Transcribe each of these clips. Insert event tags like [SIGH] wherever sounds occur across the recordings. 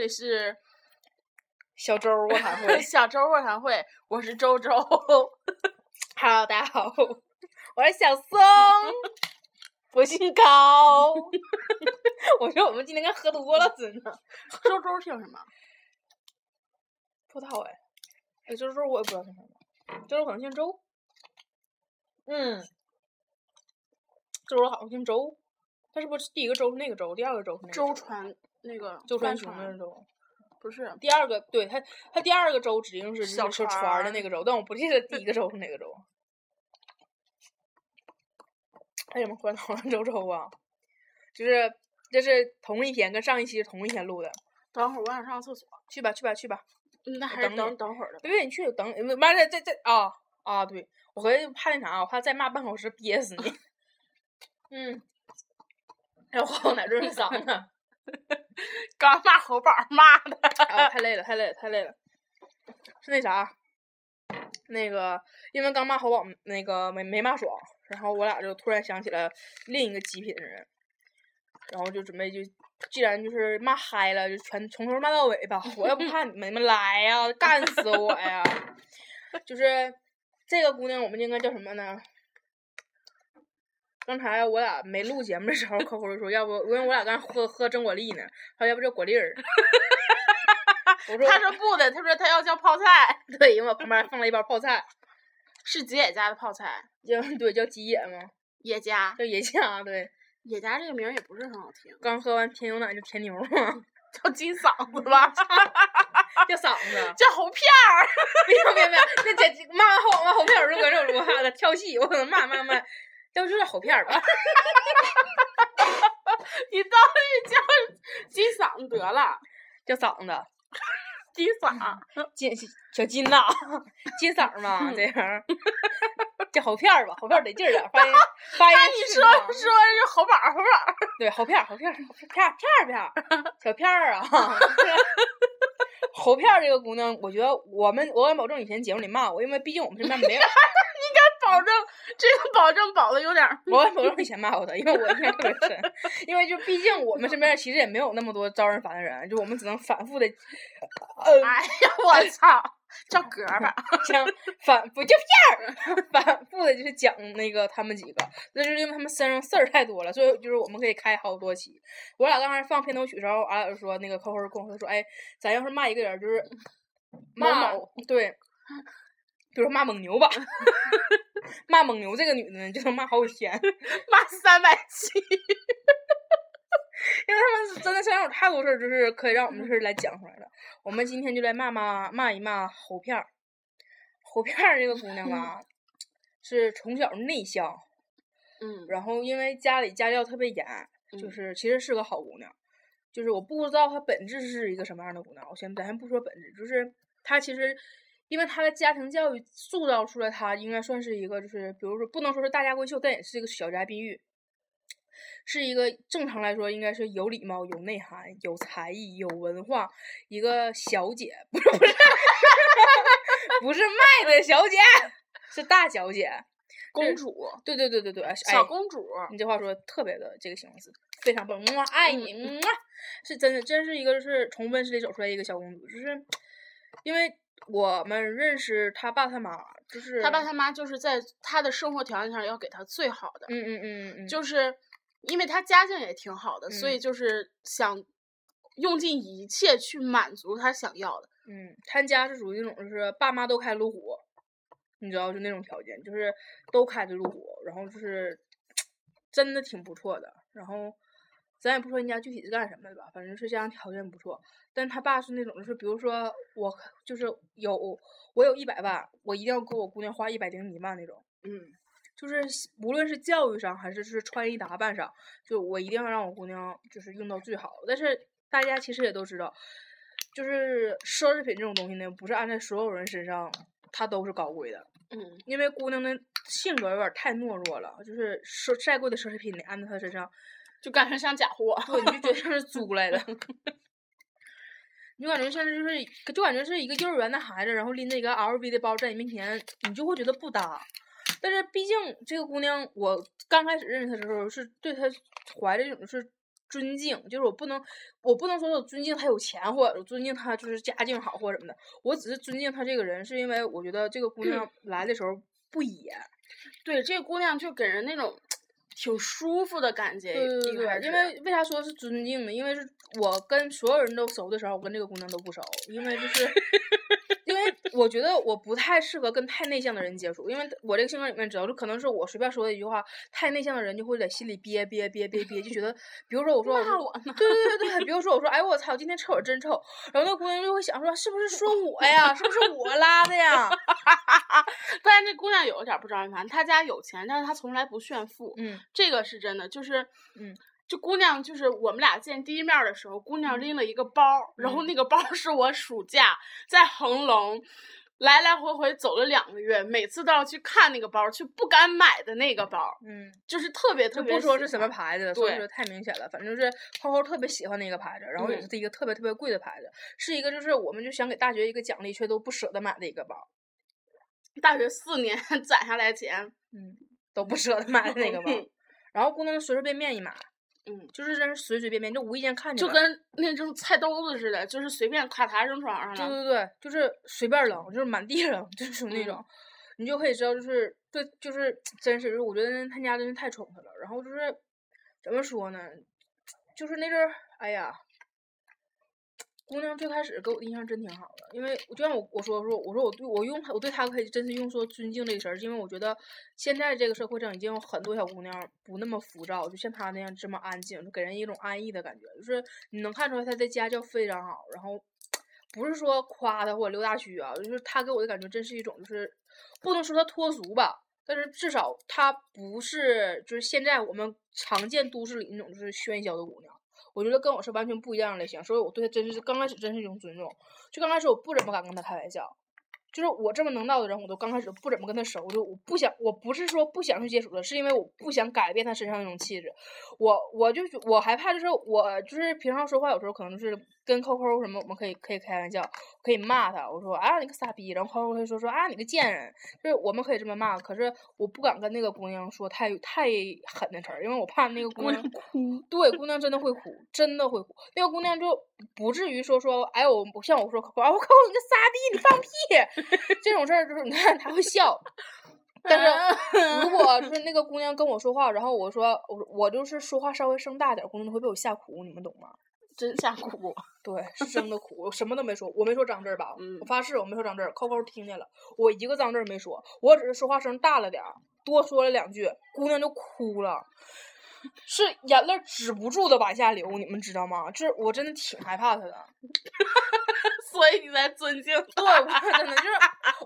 好，这里是小周卧谈会。[LAUGHS] 小周卧谈会，我是周周。[LAUGHS] Hello，大家好，我是小松，[LAUGHS] 我姓高。我说我们今天该喝多了，真的。周周姓什么？不知道哎，哎，周周我也不知道姓什么，周周可能姓周。嗯，周周好像姓周，他是不是第一个周是那个周，第二个周是那个周传那个周传帆雄的周。不是第二个对他，他第二个周指定是小就是说船的那个周，但我不记得第一个周是哪个周。为什么忽然讨论周周啊？就是这是同一天，跟上一期是同一天录的。等会儿我想上个厕所，去吧，去吧，去吧。嗯那还是等等等会儿的吧。别别，你去等，呃妈的，这这啊啊！对，我合计怕那啥，我怕再骂半小时憋死你。[LAUGHS] 嗯，要喝奶润嗓子。[LAUGHS] 刚骂猴宝骂的，啊，太累了，太累了，太累了。是那啥，那个因为刚骂猴宝那个没没骂爽，然后我俩就突然想起了另一个极品的人，然后就准备就既然就是骂嗨了，就全从头骂到尾吧，我也不怕你们来呀，干死我呀！[LAUGHS] 就是这个姑娘，我们应该叫什么呢？刚才我俩没录节目的时候，扣扣就说，要不因为我俩刚才喝喝真果粒呢，他说要不叫果粒儿。[LAUGHS] 我说他说不的，他说他要叫泡菜，对，因为我旁边放了一包泡菜，[LAUGHS] 是吉野家的泡菜，叫对叫吉野吗，野家，叫野家对。野家这个名儿也不是很好听，刚喝完甜牛奶就甜牛嘛，[LAUGHS] 叫金嗓子吧，叫嗓子。叫猴片儿。别别别，那姐骂完后骂后片儿，如果这种话的跳戏，我可能骂骂骂，要不就是猴片儿吧。[LAUGHS] 你倒是叫金嗓子得了，叫嗓子，金嗓。金小金呐，金嗓嘛，这样叫猴片儿吧，猴片儿得劲儿点儿，发音 [LAUGHS] 发音那你说说是猴宝猴宝，对，猴片儿，好片儿，好片，片片，小片儿啊。[LAUGHS] 猴片儿这个姑娘，我觉得我们我敢保证以前节目里骂我，因为毕竟我们身边没有，保证这个保证保的有点儿。[LAUGHS] 我敢保证以前骂过他，因为我印象特别深。[LAUGHS] 因为就毕竟我们身边其实也没有那么多招人烦的人，就我们只能反复的，呃，哎呀，我操，叫格儿吧。讲反不就片儿，反复的就是讲那个他们几个，那就是因为他们身上事儿太多了，所以就是我们可以开好多期。我俩刚才放片头曲的时候，俺俩就说那个扣扣跟我说说，哎，咱要是骂一个人，就是骂某对，[LAUGHS] 比如说骂蒙牛吧，[LAUGHS] 骂蒙牛这个女的呢，就能骂好几天，[LAUGHS] 骂三百期，[LAUGHS] 因为他们真的身上有太多事儿，就是可以让我们就是来讲出来的。我们今天就来骂骂骂一骂猴片儿。猴片儿这个姑娘吧，是从小内向，嗯，然后因为家里家教特别严，就嗯是其实是个好姑娘。就是我不知道她本质是一个什么样的姑娘，我先咱先不说本质，就是她其实因为她的家庭教育塑造出了，她应该算是一个就是比如说不能说是大家闺秀，但也是一个小家碧玉。是一个正常来说应该是有礼貌、有内涵、有才艺、有文化一个小姐，不是不是 [LAUGHS] 不是卖的小姐，是大小姐。公主，对对对对对，哎小公主，你这话说得特别的这个形容词非常棒，哇，爱你，嗯，是真的，真是一个就是从温室里走出来一个小公主，就是因为我们认识他爸他妈，就是他爸他妈就是在他的生活条件上要给他最好的，嗯嗯嗯嗯，就是因为他家境也挺好的，所以嗯就是想用尽一切去满足他想要的。嗯，他家是属于那种就是爸妈都开路虎，你知道就那种条件，就是都开着路虎，然后就是 [TSK] 真的挺不错的。然后咱也不说人家具体是干什么的吧，反正是家庭条件不错。但他爸是那种就是，比如说我就是有我有一百万，我一定要给我姑娘花一百零一万那种。嗯，就是无论是教育上还是是穿衣打扮上，就我一定要让我姑娘就是用到最好。但是大家其实也都知道，就是奢侈品这种东西呢，不是按在所有人身上它都是高贵的。嗯，因为姑娘的性格有点太懦弱了，就是奢再贵的奢侈品你按在她身上，就感觉像假货。对，你就觉得 [LAUGHS] 像是租来的。你就感觉像是就是，就感觉是一个幼儿园的孩子，然后拎着一个 LV 的包在你面前，你就会觉得不搭。但是毕竟这个姑娘，我刚开始认识她的时候，是对她怀着一种是尊敬，就是我不能，我不能说我尊敬她有钱，或者我尊敬她就是家境好或者什么的，我只是尊敬她这个人，是因为我觉得这个姑娘来的时候不野。对，这个姑娘就给人那种挺舒服的感觉。对对对，一开始因为为啥说是尊敬呢？因为是我跟所有人都熟的时候，我跟这个姑娘都不熟，因为就是。我觉得我不太适合跟太内向的人接触，因为我这个性格里面，只要是可能是我随便说的一句话，太内向的人就会在心里憋憋憋憋憋，就觉得，比如说我说。对对对对，比如说我说，哎我操，今天厕所真臭，然后那姑娘就会想说，是不是说我呀？是不是我拉的呀？[LAUGHS] [LAUGHS] 但是那姑娘有一点不招人烦，她家有钱，但是她从来不炫富，嗯这个是真的。就是，嗯，这姑娘就是我们俩见第一面儿的时候，姑娘拎了一个包儿，然后嗯那个包儿是我暑假在恒隆。来来回回走了两个月，每次都要去看那个包儿，去不敢买的那个包儿，嗯，就是特别特别喜不说是什么牌子的，所以对说太明显了。反正就是扣扣特别喜欢那个牌子，然后也嗯是一个特别特别贵的牌子，是一个就是我们就想给大学一个奖励，却都不舍得买的一个包。[LAUGHS] 大学四年 [LAUGHS] 攒下来钱，嗯，都不舍得买的那个包。然后姑娘随随便便一买，嗯，就是真是随随便便，就无意间看见就跟那种菜兜子似的，就是随便咔嚓扔床上了。对对对，就是随便扔，就是满地扔，就是属于那嗯种，你就可以知道，就是对，就是 [TSK] 真是，我觉得他家真是太宠他了。然后就是怎么说呢，就是那阵儿，哎呀，姑娘最开始给我印象真挺好的，因为就像我我说说，我说我对我用，我对她可以真是用说尊敬这个词儿，因为我觉得现在这个社会上已经有很多小姑娘不那么浮躁，就像她那样这么安静，就给人一种安逸的感觉，就是你能看出来她的家教非常好，然后。不是说夸她或者溜大须啊，就是她给我的感觉真是一种，就是不能说她脱俗吧，但是至少她不是就是现在我们常见都市里那种就是喧嚣的姑娘。我觉得跟我是完全不一样的类型，所以我对他真是刚开始真是一种尊重。就刚开始我不怎么敢跟他开玩笑，就是我这么能闹的人，我都刚开始不怎么跟他熟，就我不想，我不是说不想去接触他，是因为我不想改变他身上那种气质。我我就我害怕，就是我就是平常说话有时候可能就是跟扣扣什么，我们可以可以开玩笑，可以骂他，我说啊你个傻逼，然后 QQ 会说说啊你个贱人，就是我们可以这么骂，可是我不敢跟那个姑娘说太太狠的词儿，因为我怕那个姑娘哭，对，姑娘真的会哭，真的会哭。那个姑娘就不至于说说，哎呦，像我说，啊，我靠，你个傻逼，你放屁，这种事儿就是你看她会笑。[LAUGHS] 但是如果是那个姑娘跟我说话，然后我说我我就是说话稍微声大点儿，姑娘都会被我吓哭，你们懂吗？[LAUGHS] 真吓哭。[LAUGHS] 对，是真的哭，我什么都没说，我没说脏字儿吧？嗯我发誓我没说脏字儿，扣扣听见了，我一个脏字儿没说，我只是说话声大了点儿，多说了两句，姑娘就哭了，是眼泪止不住的往下流，你们知道吗？这我真的挺害怕她的，[LAUGHS] 所以你才尊敬 [LAUGHS] 对，我真的就是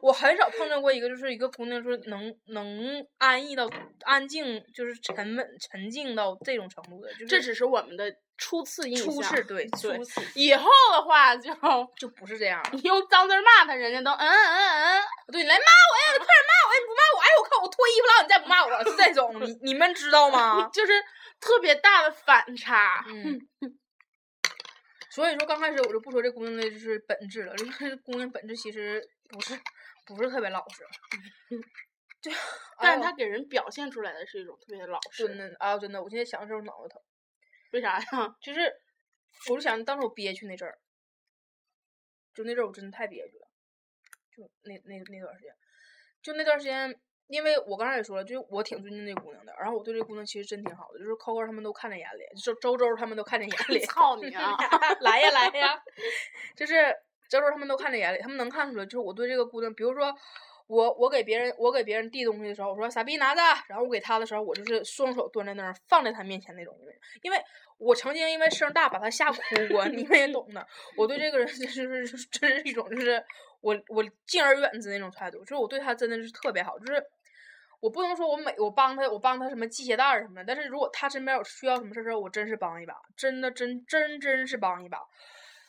我很少碰到过一个就是一个姑娘说能能安逸到安静，就是沉稳沉静到这种程度的，就是这只是我们的初次印象。初次对对初次以后的话就就不是这样。你用脏字儿骂他，人家都嗯嗯嗯。对你来骂我呀，你快点骂我呀！你不骂我，哎我靠，我脱衣服了，你再不骂我，是这种，[LAUGHS] 你你们知道吗？就是特别大的反差。嗯，所以说刚开始我就不说这姑娘的就是本质了，这姑娘本质其实不是不是特别老实，[LAUGHS] 就，但是他他给人表现出来的是一种特别老实。真的啊真的，我现在想的时候脑袋疼，为啥呀？就是我就想当时我憋屈那阵儿，就那阵儿我真的太憋屈了，就那那那段时间，就那段时间。因为我刚才也说了，就是我挺尊敬那姑娘的，然后我对这姑娘其实真挺好的，就是扣扣他们都看在眼里，周周周他们都看在眼 [LAUGHS] 里。操你啊！[LAUGHS] 来呀来呀，[LAUGHS] 就是周周他们都看在眼里，他们能看出来，就是我对这个姑娘，比如说我我给别人我给别人递东西的时候，我说傻逼拿着，然后我给他的时候，我就是双手端在那儿放在他面前那种，因为我曾经因为声大把他吓哭过，你们也懂的。我对这个人就是就是真是一种就是我我敬而远之那种态度，就是我对他真的是特别好，就是。我不能说我每我帮他我帮他什么系鞋带儿什么的，但是如果他身边有需要什么事儿时候，我真是帮一把，真的真真真是帮一把。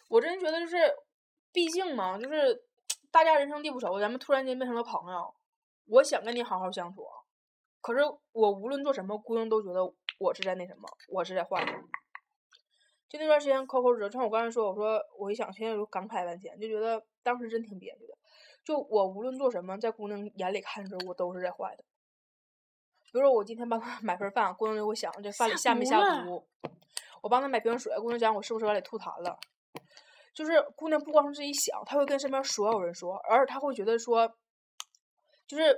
我真觉得就是，毕竟嘛，就是大家人生地不熟，咱们突然间变成了朋友，我想跟你好好相处，可是我无论做什么，姑娘都觉得我是在那什么，我是在坏。就那段时间，扣扣折，像我刚才说，我说我一想，现在就感慨万千，就觉得当时真挺憋屈的。就我无论做什么，在姑娘眼里看着我都是在坏的。比如说我今天帮他 [LAUGHS] 买份饭，姑娘就会想这饭里下没下毒。我帮他买瓶水，姑娘讲我是不是往里吐痰了？就是姑娘不光是自己想，她会跟身边所有人说，而且她会觉得说，就是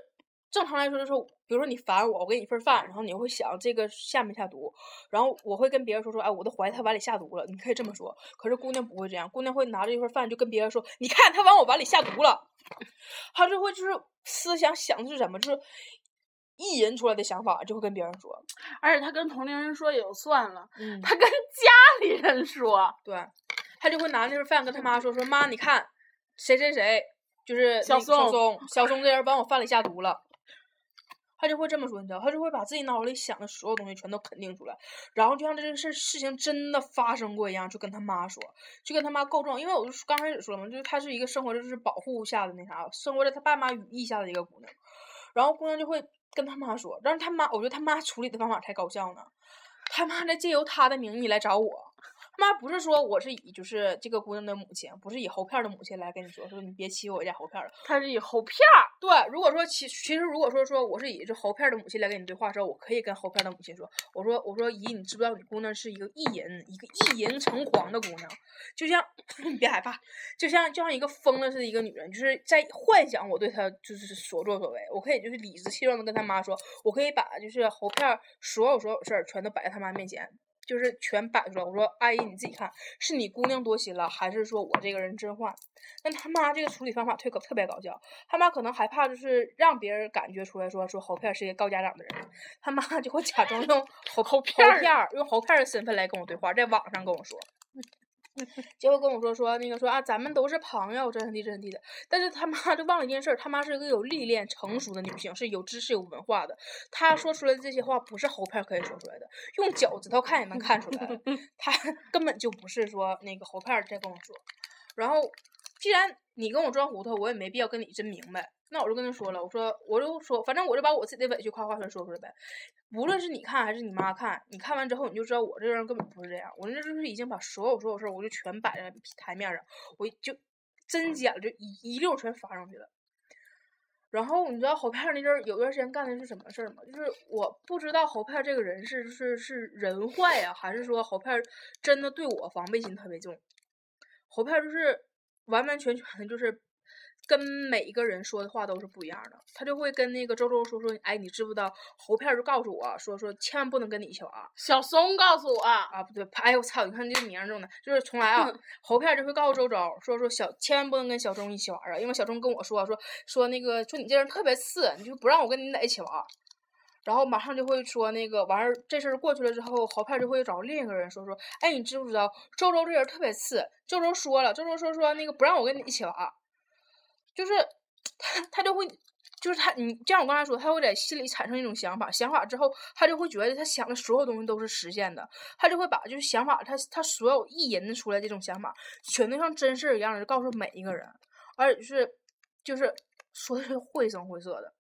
正常来说就是，比如说你烦我，我给你份饭，然后你会想这个下没下毒，然后我会跟别人说说，哎，我都怀疑他碗里下毒了，你可以这么说。可是姑娘不会这样，姑娘会拿着一份饭就跟别人说，你看他往我碗里下毒了，[LAUGHS] 她就会就是思想想的是什么，就是意淫出来的想法就会跟别人说，而且他跟同龄人说也就算了，嗯，他跟家里人说，对，他就会拿那份饭跟他妈说说妈，你看谁谁谁就是小那个 [LAUGHS] 小松，小松这人把我饭里下毒了。他就会这么说，你知道，他就会把自己脑子里想的所有东西全都肯定出来，然后就像这个事事情真的发生过一样，就跟他妈说，就跟他妈告状。因为我就刚开始说了嘛，就是她是一个生活就是保护下的那啥，生活在他爸妈羽翼下的一个姑娘，然后姑娘就会跟他妈说，但是他妈，我觉得他妈处理的方法才高效呢，他妈在借由他的名义来找我。他妈不是说我是以就是这个姑娘的母亲，不是以猴片儿的母亲来跟你说，说你别欺负我家猴片儿了。她是以猴片儿，对，如果说其其实如果说说我是以这猴片儿的母亲来跟你对话的时候，我可以跟猴片儿的母亲说，我说我说姨，你知不知道你姑娘是一个意淫，一个意淫成狂的姑娘，就像你 [COUGHS] 别害怕，就像就像一个疯了似的一个女人，就是在幻想我对她就是所作所为，我可以就是理直气壮的跟她妈说，我可以把就是猴片儿所有所有事儿全都摆在她妈面前。就是全摆出来，我说阿姨你自己看，是你姑娘多心了，还是说我这个人真坏？但他妈这个处理方法特可特别搞笑，他妈可能害怕就是让别人感觉出来说说猴片是一个告家长的人，他妈就会假装用 [LAUGHS] 猴猴片儿片儿用猴片儿的身份来跟我对话，在网上跟我说。结果跟我说说那个说啊，咱们都是朋友，真地真地的。但是他妈就忘了一件事儿，他妈是一个有历练、成熟的女性，是有知识、有文化的。她说出来的这些话不是猴片可以说出来的，用脚趾头看也能看出来。[LAUGHS] 她根本就不是说那个猴片在跟我说。然后，既然你跟我装糊涂，我也没必要跟你真明白。那我就跟他说了，我说我就说，反正我就把我自己的委屈夸夸全说出来呗。无论是你看还是你妈看，你看完之后你就知道我这个人根本不是这样。我那就是已经把所有所有事儿我就全摆在台面上，我就真假就一一溜全发上去了。然后你知道侯片那阵儿有段时间干的是什么事儿吗？就是我不知道侯片这个人是是是人坏呀、还是说侯片真的对我防备心特别重。侯片就是完完全全的就是跟每一个人说的话都是不一样的，他就会跟那个周周说说，哎，你知不知道侯片就告诉我说说千万不能跟你一起玩小松告诉我，啊，不对，哎呦我操，你看这个名儿中的，就是从来啊，[LAUGHS] 侯片就会告诉周周说说小千万不能跟小钟一起玩啊，因为小钟跟我说说说那个说你这人特别次，你就不让我跟你在一起玩儿。然后马上就会说那个完事儿，这事儿过去了之后，豪片儿就会找另一个人说说，哎，你知不知道周周这人特别次？周周说了，周周说说那个不让我跟你一起玩，就是他他就会，就是他你就像我刚才说，他会在心里产生一种想法，想法之后他就会觉得他想的所有东西都是实现的，他就会把就是想法他他所有意淫出来这种想法，全都像真事儿一样的告诉每一个人，而且就是就是说的是绘声绘色的。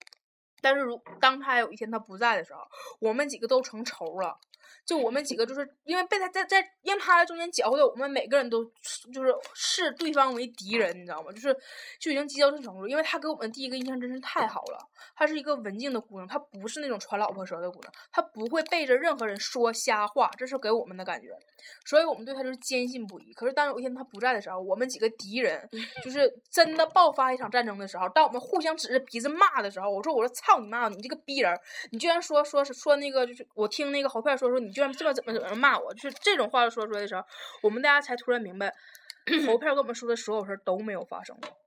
但是如当他有一天他不在的时候，我们几个都成仇了。就我们几个就是因为被他在在让他在中间搅和的，我们每个人都就是视对方为敌人，你知道吗？就是就已经激到这种程度，因为他给我们第一个印象真是太好了。她是一个文静的姑娘，她不是那种传老婆舌的姑娘，她不会背着任何人说瞎话，这是给我们的感觉。所以我们对她就是坚信不疑。可是当有一天她不在的时候，我们几个敌人 [LAUGHS] 就是真的爆发一场战争的时候，当我们互相指着鼻子骂的时候，我说我说操你妈，你这个逼人，你居然说说是说那个就是我听那个侯片说说你居然这么怎么怎么骂我，就是这种话说出来的时候，我们大家才突然明白，豪片跟我们说的所有事儿都没有发生过，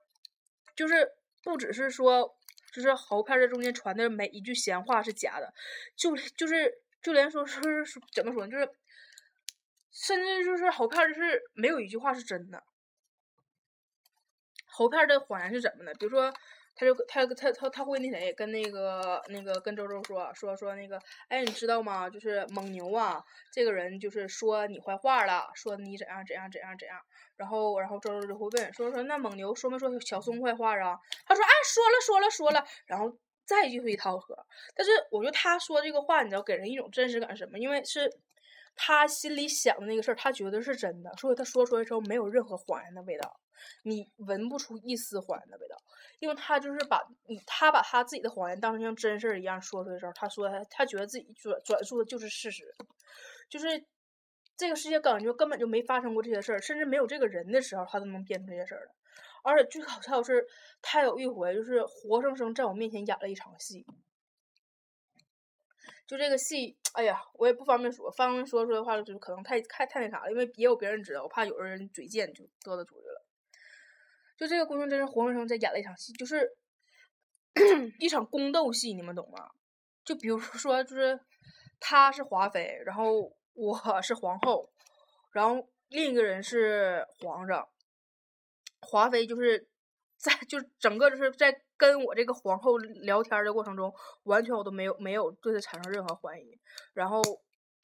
就是不只是说。就是豪片在中间传的每一句闲话是假的，就就是就连说是是怎么说呢，就是甚至就是豪片就是没有一句话是真的。豪片的谎言是怎么的？比如说，他就他他他他会那谁跟那个那个跟周周说说说那个，哎，你知道吗？就是蒙牛啊，这个人就是说你坏话了，说你怎样怎样怎样怎样。然后然后周周就会问说说那蒙牛说没说小松坏话啊？他说哎说了说了说了，然后再继续一套盒。但是我觉得他说这个话，你知道给人一种真实感什么？因为是他心里想的那个事儿，他觉得是真的，所以他说出来之后没有任何谎言的味道，你闻不出一丝谎言的味道，因为他就是把你他把他自己的谎言当成像真事儿一样说出来的时候，他说他他觉得自己转转述的就是事实，就是这个世界感觉根本就没发生过这些事儿，甚至没有这个人的时候，他都能编出这些事儿来。而且最搞笑的是，他有一回就是活生生在我面前演了一场戏。就这个戏，哎呀，我也不方便说，方便说出来的话，就可能太太太那啥了，因为也有别人知道，我怕有的人嘴贱就嘚瑟出去了。就这个姑娘真是活生生在演了一场戏，就是 [COUGHS] 一场宫斗戏，你们懂吗？就比如说，就是她是华妃，然后我 [LAUGHS] 是皇后，然后另一个人是皇上。华妃就是在就整个就是在跟我这个皇后聊天的过程中，完全我都没有没有对她产生任何怀疑。然后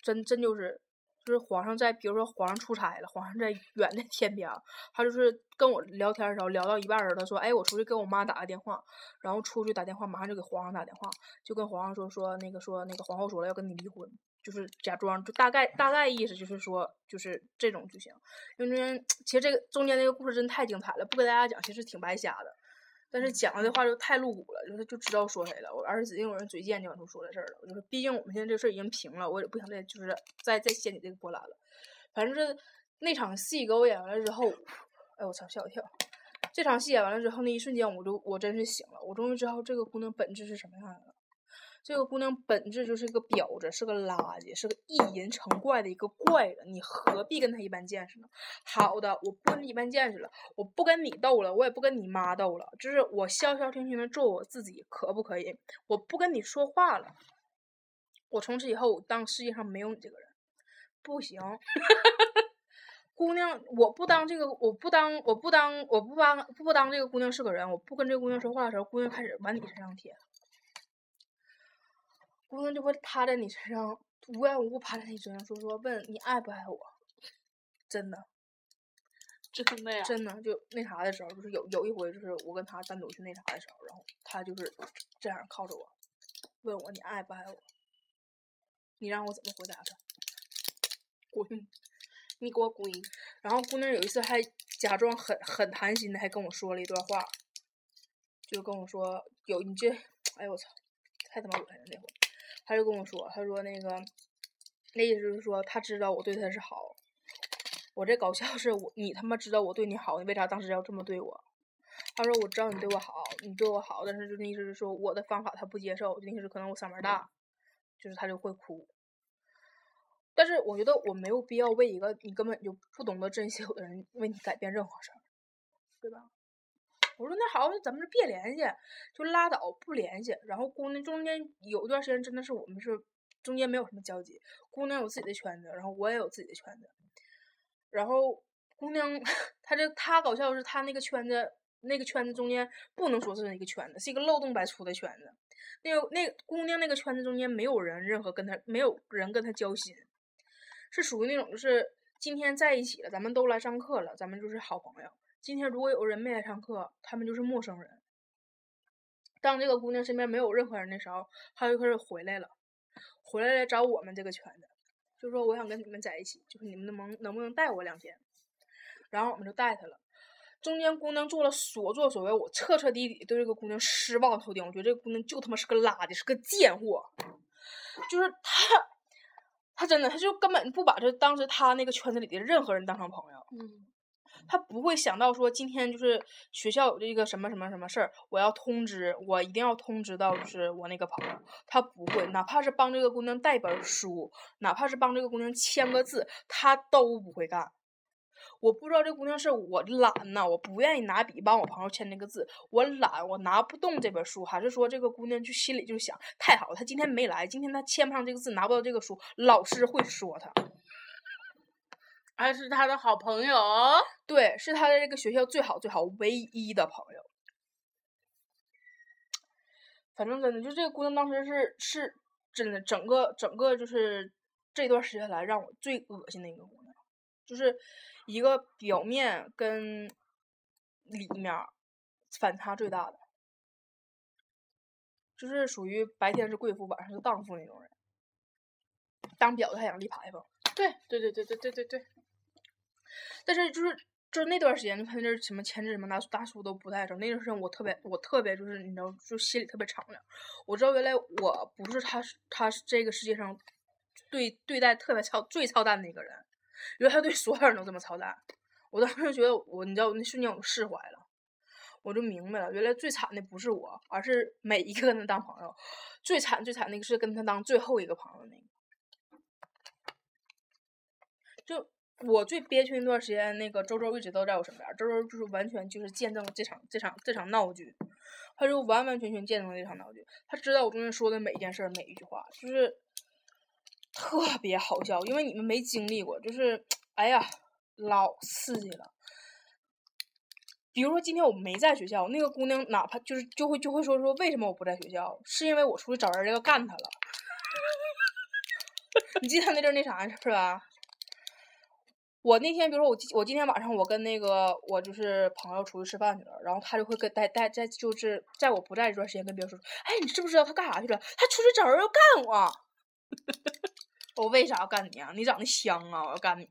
真真就是就是皇上在，比如说皇上出差了，皇上在 [LAUGHS] 远的天边，他就是跟我聊天的时候聊到一半儿，他说：“哎，我出去给我妈打个电话。”然后出去打电话，马上就给皇上打电话，就跟皇上说说那个说那个皇后说了要跟你离婚。就是假装，就大概大概意思就是说，就是这种剧情。因为 [TSK] 其实这个中间那个故事真太精彩了，不给大家讲其实挺白瞎的。但是讲了的话就太露骨了，就是就知道说谁了。我而且指定有人嘴贱就往出说这事儿了。我就是，毕竟我们现在这事儿已经平了，我也不想再就是再再掀起这个波澜了。反正是那场戏给我演完了之后，哎我操吓我一跳！这场戏演完了之后，那一瞬间我就我真是醒了，我终于知道这个姑娘本质是什么样的了。这个姑娘本质就是一个婊子，是个垃圾，是个意淫成怪的一个怪人。你何必跟她一般见识呢？好的，我不跟你一般见识了，我不跟你斗了，我也不跟你妈斗了，就是我消消停停的做我自己，可不可以？我不跟你说话了，我从此以后当世界上没有你这个人，不行。[LAUGHS] 姑娘，我不当这个，我不当，我不当，我不当，不当这个姑娘是个人，我不跟这个姑娘说话的时候，姑娘开始往你身上贴。姑娘就会趴在你身上，无缘无故趴在你身上，说说问你爱不爱我，真的，[LAUGHS] 真的呀，真的就那啥的时候，就是有有一回，就是我跟他单独去那啥的时候，然后他就是这样靠着我，问我你爱不爱我，你让我怎么回答他？滚，你给我滚！然后姑娘有一次还假装很很谈心的，还跟我说了一段话，就跟我说有你这，哎呦我操，太他妈恶心了那回。他就跟我说：“他说那个，那意思就是说，他知道我对他是好。我这搞笑是我，你他妈知道我对你好，你为啥当时要这么对我？”他说：“我知道你对我好，你对我好，但是就那意思是说，我的方法他不接受，就那意思可能我嗓门大，就是他就会哭。但是我觉得我没有必要为一个你根本就不懂得珍惜我的人为你改变任何事儿，对吧？”我说那好，咱们就别联系，就拉倒，不联系。然后姑娘中间有一段时间真的是我们是中间没有什么交集，姑娘有自己的圈子，然后我也有自己的圈子。然后姑娘 [LAUGHS] 她这她搞笑的是她那个圈子那个圈子中间不能说是一个圈子，是一个漏洞百出的圈子。那个那姑娘那个圈子中间没有人任何跟她没有人跟她交心，是属于那种就是今天在一起了，咱们都来上课了，咱们就是好朋友。今天如果有人没来上课，他们就是陌生人。当这个姑娘身边没有任何人的时候，她就开始回来了，回来来找我们这个圈子，就说我想跟你们在一起，就是你们能能不能带我两天？然后我们就带她了。中间姑娘做了所作所为，我彻彻底底对这个姑娘失望透顶。我觉得这个姑娘就他妈是个垃圾，是个贱货。就是她，她真的，她就根本不把这当时她那个圈子里的任何人当成朋友。嗯。他不会想到说今天就是学校有这个什么什么什么事儿，我要通知，我一定要通知到就是我那个朋友。他不会，哪怕是帮这个姑娘带本书，哪怕是帮这个姑娘签个字，他都不会干。我不知道这姑娘是我懒呐，我不愿意拿笔帮我朋友签那个字，我懒，我拿不动这本书，还是说这个姑娘就心里就想，太好了，她今天没来，今天她签不上这个字，拿不到这个书，老师会说她。还是他的好朋友，对，是他的这个学校最好最好唯一的朋友。反正真的，就这个姑娘当时是是真的，整个整个就是这段时间来让我最恶心的一个姑娘，就是一个表面跟里面反差最大的，就是属于白天是贵妇，晚上是荡妇那种人，当婊子还想立牌坊。对对对对对对对对。但是就是就是那段时间，就看那什么签字什么大大叔都不带走。那段时间我特别我特别就是你知道，就心里特别敞亮。我知道原来我不是他他是这个世界上对对待特别操最操蛋的一个人。原来他对所有人都这么操蛋。我当时就觉得我，你知道，那瞬间我释怀了，我就明白了，原来最惨的不是我，而是每一个跟他当朋友，最惨最惨那个是跟他当最后一个朋友那个。就我最憋屈那段时间，那个周周一直都在我身边，周周就是完全就是见证了这场这场这场闹剧，他就完完全全见证了这场闹剧，他知道我中间说的每一件事每一句话，就是特别好笑，因为你们没经历过，就是哎呀。老刺激了，比如说今天我没在学校，那个姑娘哪怕就是就会就会说说为什么我不在学校，是因为我出去找人要干她了。[LAUGHS] 你记得那阵那啥是吧？我那天比如说我我今天晚上我跟那个我就是朋友出去吃饭去了，然后他就会跟带带在就是在我不在这段时间跟别人说，哎，你知不知道他干啥去了？他出去找人要干我。[LAUGHS] 我为啥要干你啊？你长得香啊！我要干你。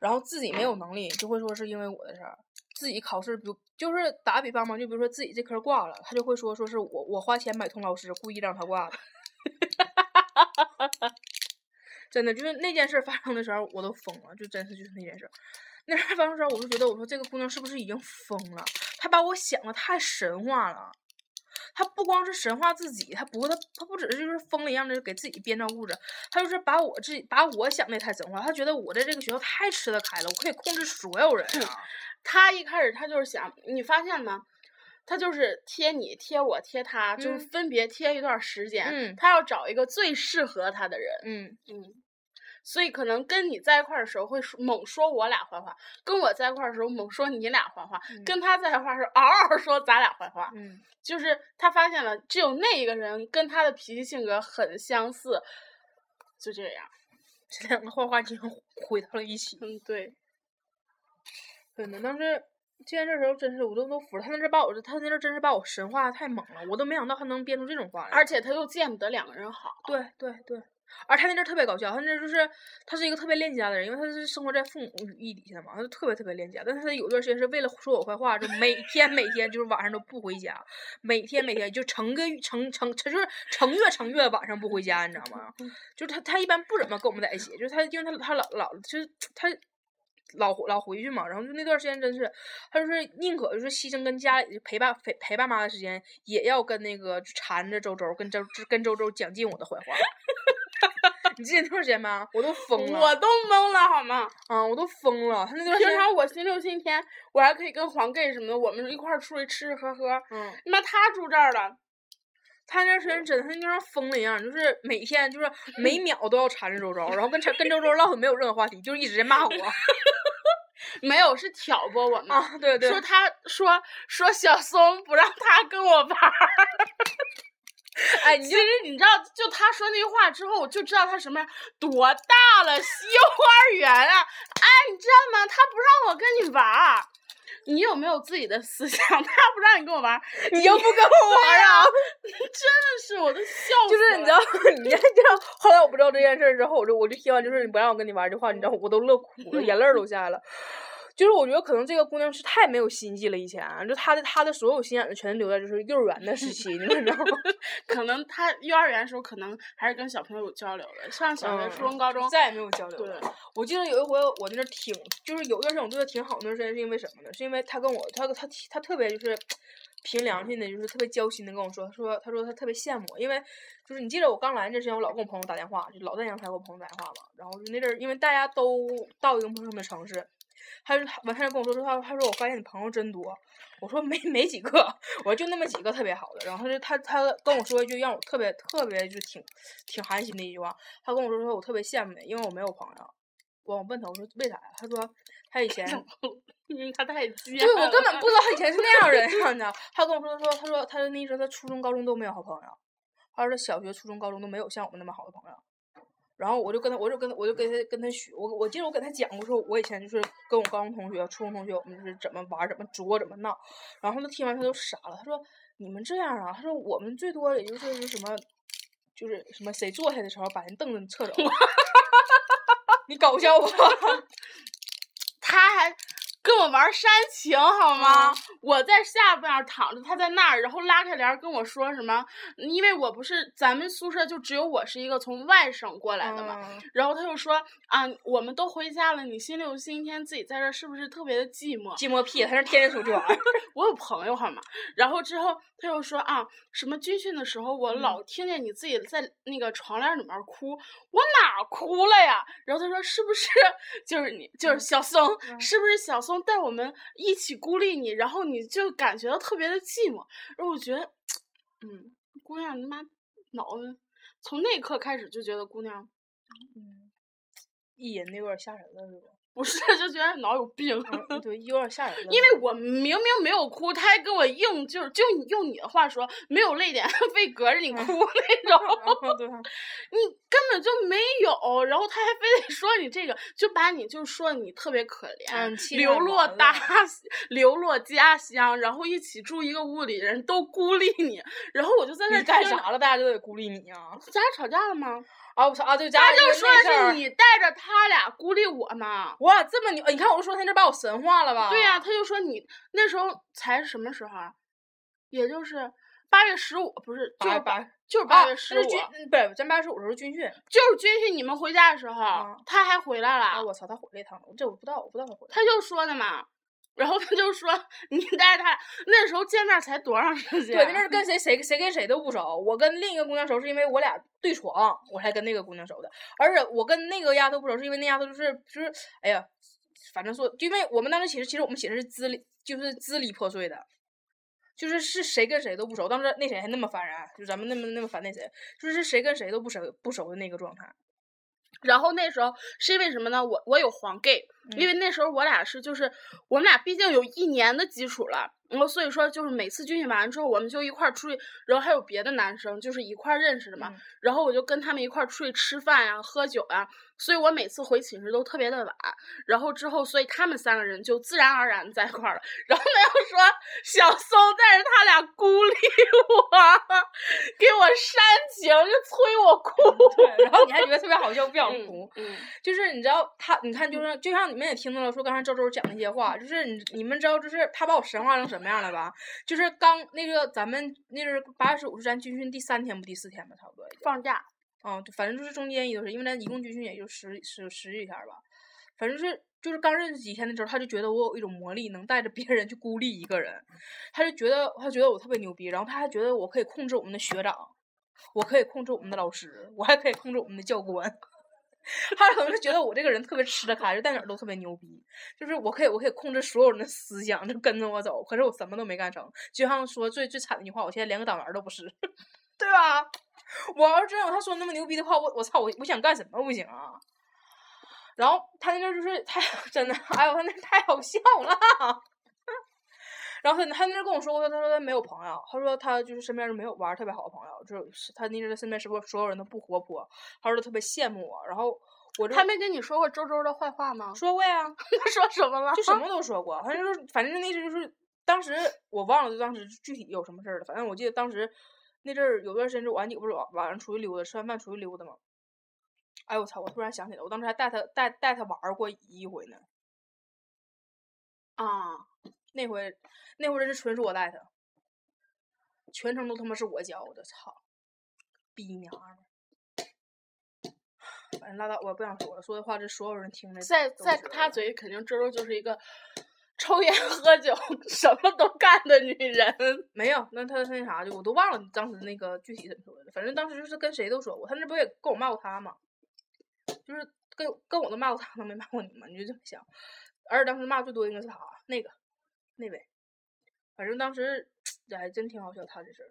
然后自己没有能力，就会说是因为我的事儿。自己考试，比如就是打比方嘛，就比如说自己这科挂了，他就会说说是我我花钱买通老师，故意让他挂的。[LAUGHS] 真的就是那件事发生的时候，我都疯了，就真是就是那件事。那事发生时候，我就觉得我说这个姑娘是不是已经疯了？她把我想的太神话了。她不光是神话自己，她不，她她不只是就是疯了一样的给自己编造故事，她就是把我自己把我想的太神话。她觉得我在这个学校太吃得开了，我可以控制所有人啊。他一开始她就是想，你发现吗？他就是贴你，贴我，贴他，就是分别贴一段时间。他要找一个最适合他的人。嗯嗯。所以可能跟你在一块儿的时候会猛说我俩坏话，跟我在一块儿的时候猛说你俩坏话，跟他在一块儿时候嗷嗷说咱俩坏话。嗯，就是他发现了只有那一个人跟他的脾气性格很相似，就这样，[LAUGHS] 这两个坏话竟然回到了一起。嗯，对。真的，当时这件事时候真是我都都服了，他那阵把我他那阵真是把我神化的太猛了，我都没想到他能编出这种话来。而且他又见不得两个人好。对对对。而他那阵特别搞笑，他那阵就是他是一个特别恋家的人，因为他是生活在父母羽翼底下的嘛，他就特别特别恋家。但是他有段时间是为了说我坏话，就每天每天就是晚上都不回家，每天每天就成个成成就是成月成月晚上不回家，你知道吗？[LAUGHS] 就他他一般不怎么跟我们在一起，就是他因为他他老老就是他老老回去嘛，然后就那段时间真是他就是宁可就是牺牲跟家里陪伴陪陪爸妈的时间，也要跟那个缠着周周跟周跟周周讲尽我的坏话。[LAUGHS] 你记得那段时间吗？我都疯了，我都懵了，好吗？嗯，我都疯了。他那段平常我星期六、星期天，我还可以跟黄 gay 什么的，我们一块儿出去吃吃喝喝。嗯。妈，他住这儿了，他那段时间真的，他就像疯了一样，就是每天就是 [LAUGHS] 每秒都要缠着周周，然后跟跟周周唠的没有任何话题，就是一直在骂我。[LAUGHS] 没有，是挑拨我们。啊，对对。说他说说小松不让他跟我玩儿。哎，其实你知道，就他说那句话之后，我就知道他什么样，多大了，幼儿园啊！哎，你知道吗？他不让我跟你玩儿，你有没有自己的思想？[LAUGHS] 他不让你跟我玩儿，你又不跟我玩儿啊？[LAUGHS] 真的是，我都笑死了。就 [LAUGHS] 是你知道，你知道，后来我不知道这件事之后，我就我就希望就是你不让我跟你玩儿的话，你知道，我都乐哭了，眼泪都下来了。就是我觉得可能这个姑娘是太没有心计了，以前就她的她的所有心眼子全留在就是幼儿园的时期，你们知道吗？[LAUGHS] 可能她幼儿园时候可能还是跟小朋友有交流的，上小学、初中、高中再也没有交流。对，我记得有一回我在那挺，就是有一段时间我对她挺好，那段时间是因为什么呢？是因为她跟我，她她她特别就是凭良心的，就是特别交心的跟我说，说她说她特别羡慕，因为就是你记得我刚来那时间，我老跟我朋友打电话，就老在阳台给我朋友打电话嘛，然后就那阵儿，因为大家都到一个陌生的城市。他就完，他就跟我说说他，他说我发现你朋友真多，我说没没几个，我说就那么几个特别好的，然后他就他他跟我说一句让我特别特别就挺挺寒心的一句话，他跟我说说我特别羡慕你，因为我没有朋友。我问他我说为啥呀？他说他以前因为他太贱，对我根本不知道他以前是那样人，你知道他跟我说说他说他那意思他初中高中都没有好朋友，他说他小学初中高中都没有像我们那么好的朋友。然后我就跟他，我就跟他，我就跟他跟他学。我我记得我跟他讲过，说我以前就是跟我高中同学、初中同学，我们就是怎么玩、怎么作、怎么闹。然后他听完他都傻了，他说：“你们这样啊？”他说：“我们最多也就是什么，就是什么谁坐下的时候把人凳子撤走。”你搞笑吧？[LAUGHS] 他还跟我玩煽情好吗？我在下边躺着，他在那儿，然后拉开帘跟我说什么？因为我不是咱们宿舍就只有我是一个从外省过来的嘛，然后他就说啊，我们都回家了，你心里有心天，自己在这是不是特别的寂寞？寂寞屁，他是天天出去玩。[LAUGHS] 我有朋友好吗？然后之后他又说啊，什么军训的时候我老听见你自己在那个床帘里面哭，我哪哭了呀？然后他说是不是 [LAUGHS] 就是你就是小松，是不是小松？带我们一起孤立你，然后你就感觉到特别的寂寞。然后我觉得，嗯，姑娘，你妈脑子从那一刻开始就觉得姑娘，嗯，意淫的有点吓人了，是吧？不是，就觉得脑有病。对，有点吓人。因为我明明没有哭，他还跟我硬，就是就用你的话说，没有泪点，非隔着你哭那种。你根本就没有，然后他还非得说你这个，就把你就说你特别可怜，流落大流落家乡，然后一起住一个屋里人都孤立你，然后我就在那干啥了？大家都得孤立你啊？咱俩吵架了吗？啊！我操啊！对，他就说是你带着他俩孤立我嘛。哇，这么牛！你看，我就说他这把我神化了吧？对呀，他就说你那时候才什么时候啊？也就是八月十五，不是就是八，就是八月十五。不是，咱八月十五时候军训。就是军训，你们回家的时候，他还回来了。我操，他回来一趟，这我不知道，我不知道他回来。他就说的嘛。然后他就说：“你带着他那时候见面才多长时间？对，那是跟谁谁谁跟谁都不熟。我跟另一个姑娘熟，是因为我俩对床，我才跟那个姑娘熟的。而且我跟那个丫头不熟，是因为那丫头就是就是，哎呀，反正说，因为我们当时寝室，其实我们寝室是支离，就是支离破碎的，就是是谁跟谁都不熟。当时那谁还那么烦人，就咱们那么那么烦那谁，就是谁跟谁都不熟不熟的那个状态。”然后那时候是因为什么呢？我我有黄 gay，因为那时候我俩是就是我们俩毕竟有一年的基础了，然后所以说就是每次军训完之后，我们就一块儿出去，然后还有别的男生就是一块儿认识的嘛，然后我就跟他们一块儿出去吃饭呀、喝酒呀。所以我每次回寝室都特别的晚，然后之后，所以他们三个人就自然而然在一块儿了。然后呢，又说小松但是他俩孤立我，给我煽情，就催我哭。对，然后你还觉得特别好笑，不想哭。嗯。就是你知道他，你看，就是就像你们也听到了，说刚才周周讲那些话，就是你你们知道，就是他把我神化成什么样了吧？就是刚那个咱们那是八月十五是咱军训第三天不第四天吧，差不多。放假。啊，反正就是中间也都是，因为咱一共军训也就十十十几天吧，反正是就是刚认识几天的时候，他就觉得我有一种魔力，能带着别人去孤立一个人，他就觉得他觉得我特别牛逼，然后他还觉得我可以控制我们的学长，我可以控制我们的老师，我还可以控制我们的教官，他可能是觉得我这个人特别吃得开，就在哪儿都特别牛逼，就是我可以我可以控制所有人的思想，就跟着我走，可是我什么都没干成，就像说最最惨的一句话，我现在连个党员都不是，[LAUGHS] 对吧？我要是真有他说那么牛逼的话，我我操，我我想干什么不行啊？然后他那阵就是太 [LAUGHS] 真的，哎呦，他那太好笑了。然后他他那阵跟我说过，他说他没有朋友，他说他就是身边是没有玩特别好的朋友，就是他那阵身边是不是所有人都不活泼？他说他特别羡慕我。然后我他没跟你说过周周的坏话吗？说过呀。[LAUGHS] 他说什么了？就什么 [LAUGHS] 都说过，反正就是反正那阵就是当时我忘了，就当时具体有什么事儿了。反正我记得当时。那阵儿有段时间，就俺几不是晚晚上出去溜达，吃完饭出去溜达嘛？哎我操！我突然想起来，我当时还带他带带他玩过一回呢。啊，那回那回真是纯是我带他，全程都他妈是我教的，操！逼娘们儿！反正拉倒，我不想说了，说的话这所有人听的。在在他嘴肯定周周就是一个。抽烟喝酒 [LAUGHS] 什么都干的女人没有，那他他那啥就我都忘了当时那个具体怎么说的，反正当时就是跟谁都说过，他那不也跟我骂过他吗？就是跟跟我都骂过他，都没骂过你吗？你就这么想？而且当时骂最多应该是他那个那位，反正当时还真挺好笑他这事儿。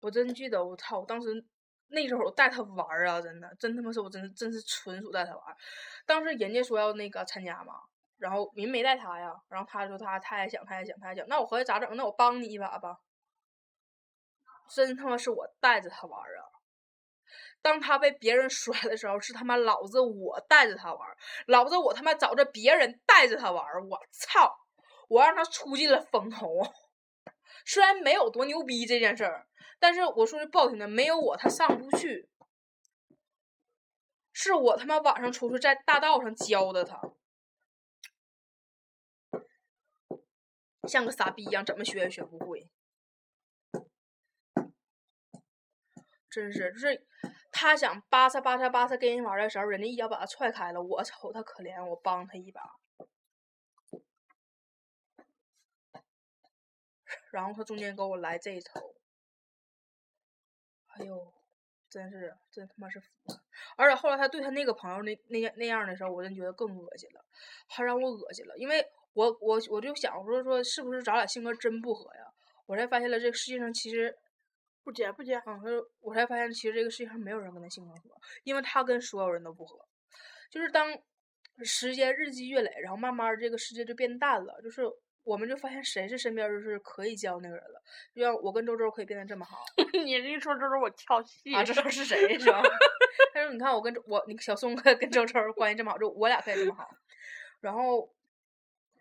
我真记得，我操！我当时。那时候我带他玩儿啊，真的，真他妈是我真真是纯属带他玩儿。当时人家说要那个参加嘛，然后您没带他呀，然后他说他他也想，他也想，他也想。那我合计咋整？那我帮你一把吧。真他妈是我带着他玩儿啊！当他被别人甩的时候，是他妈老子我带着他玩，老子我他妈找着别人带着他玩，我操！我让他出尽了风头。虽然没有多牛逼这件事儿，但是我说句不好听的，没有我他上不去。是我他妈晚上出去在大道上教的他，像个傻逼一样，怎么学也学不会。真是，就是他想扒擦扒擦扒擦跟人玩的时候，人家一脚把他踹开了。我瞅他可怜，我帮他一把。然后他中间给我来这一头，哎呦，真是真他妈是服了！而且后来他对他那个朋友那那样那样的时候，我真觉得更恶心了，他让我恶心了，因为我我我就想说说是不是咱俩性格真不合呀？我才发现了这世界上其实不接不接，嗯，我才发现其实这个世界上没有人跟他性格合，因为他跟所有人都不合，就是当时间日积月累，然后慢慢这个世界就变淡了，就是。我们就发现谁是身边就是可以交那个人了，就像我跟周周可以变得这么好。[LAUGHS] 你一说周周，我跳戏。啊，周周是谁是吧？[LAUGHS] 他说：“你看我跟我，你小松哥跟周周关系这么好，就我俩可以这么好。然后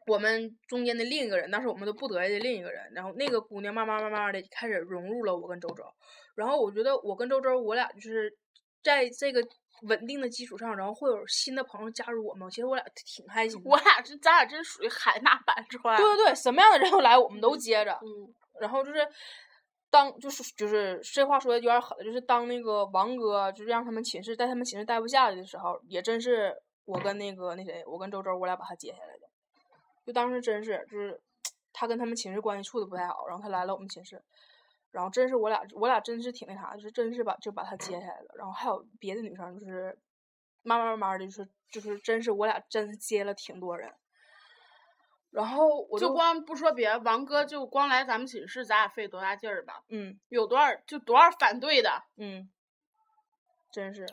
我们中间的另一个人，当时我们都不得意的另一个人，然后那个姑娘慢慢慢慢的开始融入了我跟周周。然后我觉得我跟周周，我俩就是在这个。”稳定的基础上，然后会有新的朋友加入我们，其实我俩挺开心。我俩这，咱俩真属于海纳百川。对对对，什么样的人都来，我们都接着。嗯。然后就是，当就是就是这话说的有点狠，就是当那个王哥就是让他们寝室在他们寝室待不下去的时候，也真是我跟那个那谁，我跟周周，我俩把他接下来的。就当时真是，就是他跟他们寝室关系处的不太好，然后他来了我们寝室。然后真是我俩，我俩真是挺那啥，就是真是把就把他接下来了。然后还有别的女生，就是慢慢慢慢的，就是就是真是我俩真接了挺多人。然后我就光不说别的，王哥就光来咱们寝室，咱俩费多大劲儿吧？嗯。有多少就多少反对的？嗯。真是。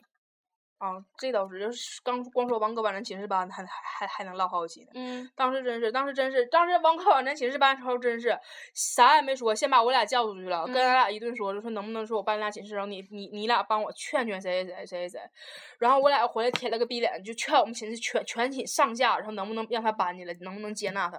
啊，这倒是，就是刚光说王哥把咱寝室搬，还还还能唠好几呢。嗯，当时真是，当时真是，当时王哥往咱寝室搬的时候，真是啥也没说，先把我俩叫出去了，跟咱俩一顿说，就说能不能说我搬你俩寝室，然后你你你俩帮我劝劝谁谁谁谁谁，然后我俩回来舔了个逼脸，就劝我们寝室全全寝上下，然后能不能让他搬进来，能不能接纳他？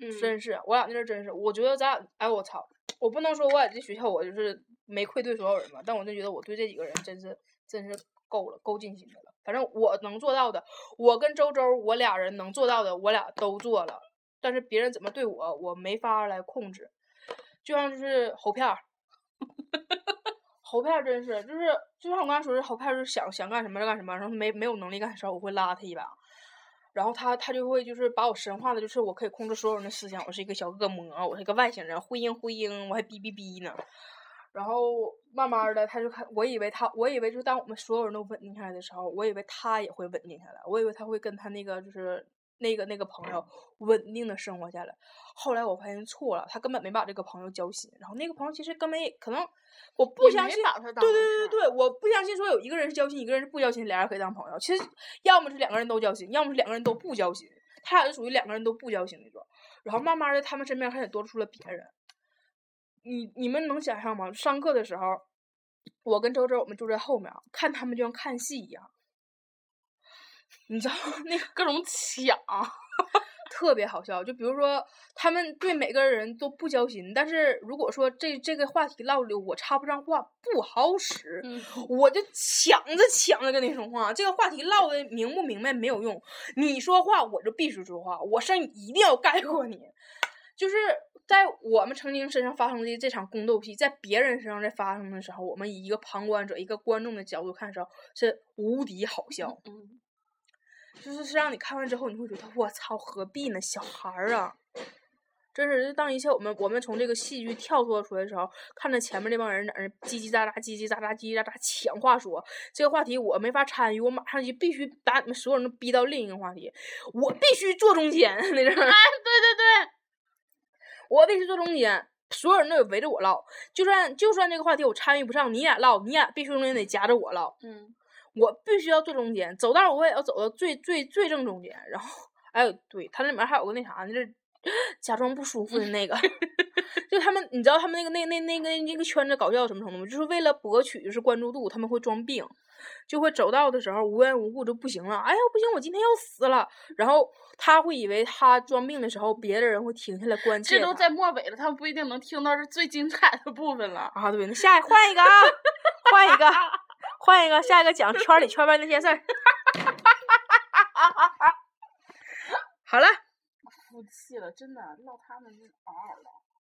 嗯，真是，我俩那阵真是，我觉得咱俩，哎我操，我不能说我在这学校我就是没愧对所有人吧，但我真觉得我对这几个人真是真是。够了，够尽心的了。反正我能做到的，我跟周周，我俩人能做到的，我俩都做了。但是别人怎么对我，我没法来控制。就像就是猴片儿，猴片儿真是就是，就像我刚才说的，猴片儿是想想干什么就干什么，然后没没有能力干的时候，我会拉他一把，然后他他就会就是把我神化的，就是我可以控制所有人的思想，我是一个小恶魔，我是一个外星人，灰鹰灰鹰，我还哔哔哔呢。然后慢慢的，他就看，我以为他，我以为就当我们所有人都稳定下来的时候，我以为他也会稳定下来，我以为他会跟他那个就是那个那个朋友稳定的生活下来。后来我发现错了，他根本没把这个朋友交心。然后那个朋友其实根本也可能，我不相信，对对对对对，我不相信说有一个人是交心，一个人是不交心，俩人可以当朋友。其实要么是两个人都交心，要么是两个人都不交心。他俩就属于两个人都不交心那种。然后慢慢的，他们身边开始多出了别人。你你们能想象吗？上课的时候，我跟周周我们住在后面看他们，就像看戏一样。你知道那个各种抢，特别好笑。就比如说，他们对每个人都不交心，但是如果说这这个话题唠里我插不上话，不好使，我就抢着抢着跟你说话。这个话题唠的明不明白没有用，你说话我就必须说话，我声音一定要盖过你，就是。在我们曾经身上发生的这场宫斗戏，在别人身上在发生的时候，我们以一个旁观者、一个观众的角度看的时候，是无敌好笑。嗯，就是是让你看完之后，你会觉得我操，何必呢？小孩儿啊，真是！当一切我们我们从这个戏剧跳脱出来的时候，看着前面那帮人在那叽叽喳喳、叽叽喳喳、叽叽喳喳抢话说这个话题，我没法参与，我马上就必须把你们所有人都逼到另一个话题，我必须坐中间那种。[LAUGHS] 哎，对对对。我必须坐中间，所有人都得围着我唠。就算就算这个话题我参与不上，你俩唠，你俩必须中间得夹着我唠。嗯，我必须要坐中间，走道我也要走到最最最正中间。然后，哎，对，它里面还有个那啥呢，就是假装不舒服的那个。[LAUGHS] 就他们，你知道他们那个那那那个那个圈子搞笑什么程度吗？就是为了博取就是关注度，他们会装病。就会走道的时候无缘无故就不行了，哎呀不行，我今天要死了。然后他会以为他装病的时候，别的人会停下来关切。这都在末尾了，他们不一定能听到是最精彩的部分了。啊，对，那下换一个啊，换一个，换一个，下一个讲圈里圈外那些事儿。[LAUGHS] 好了，[LAUGHS] 服气了，真的闹他们嗷嗷的。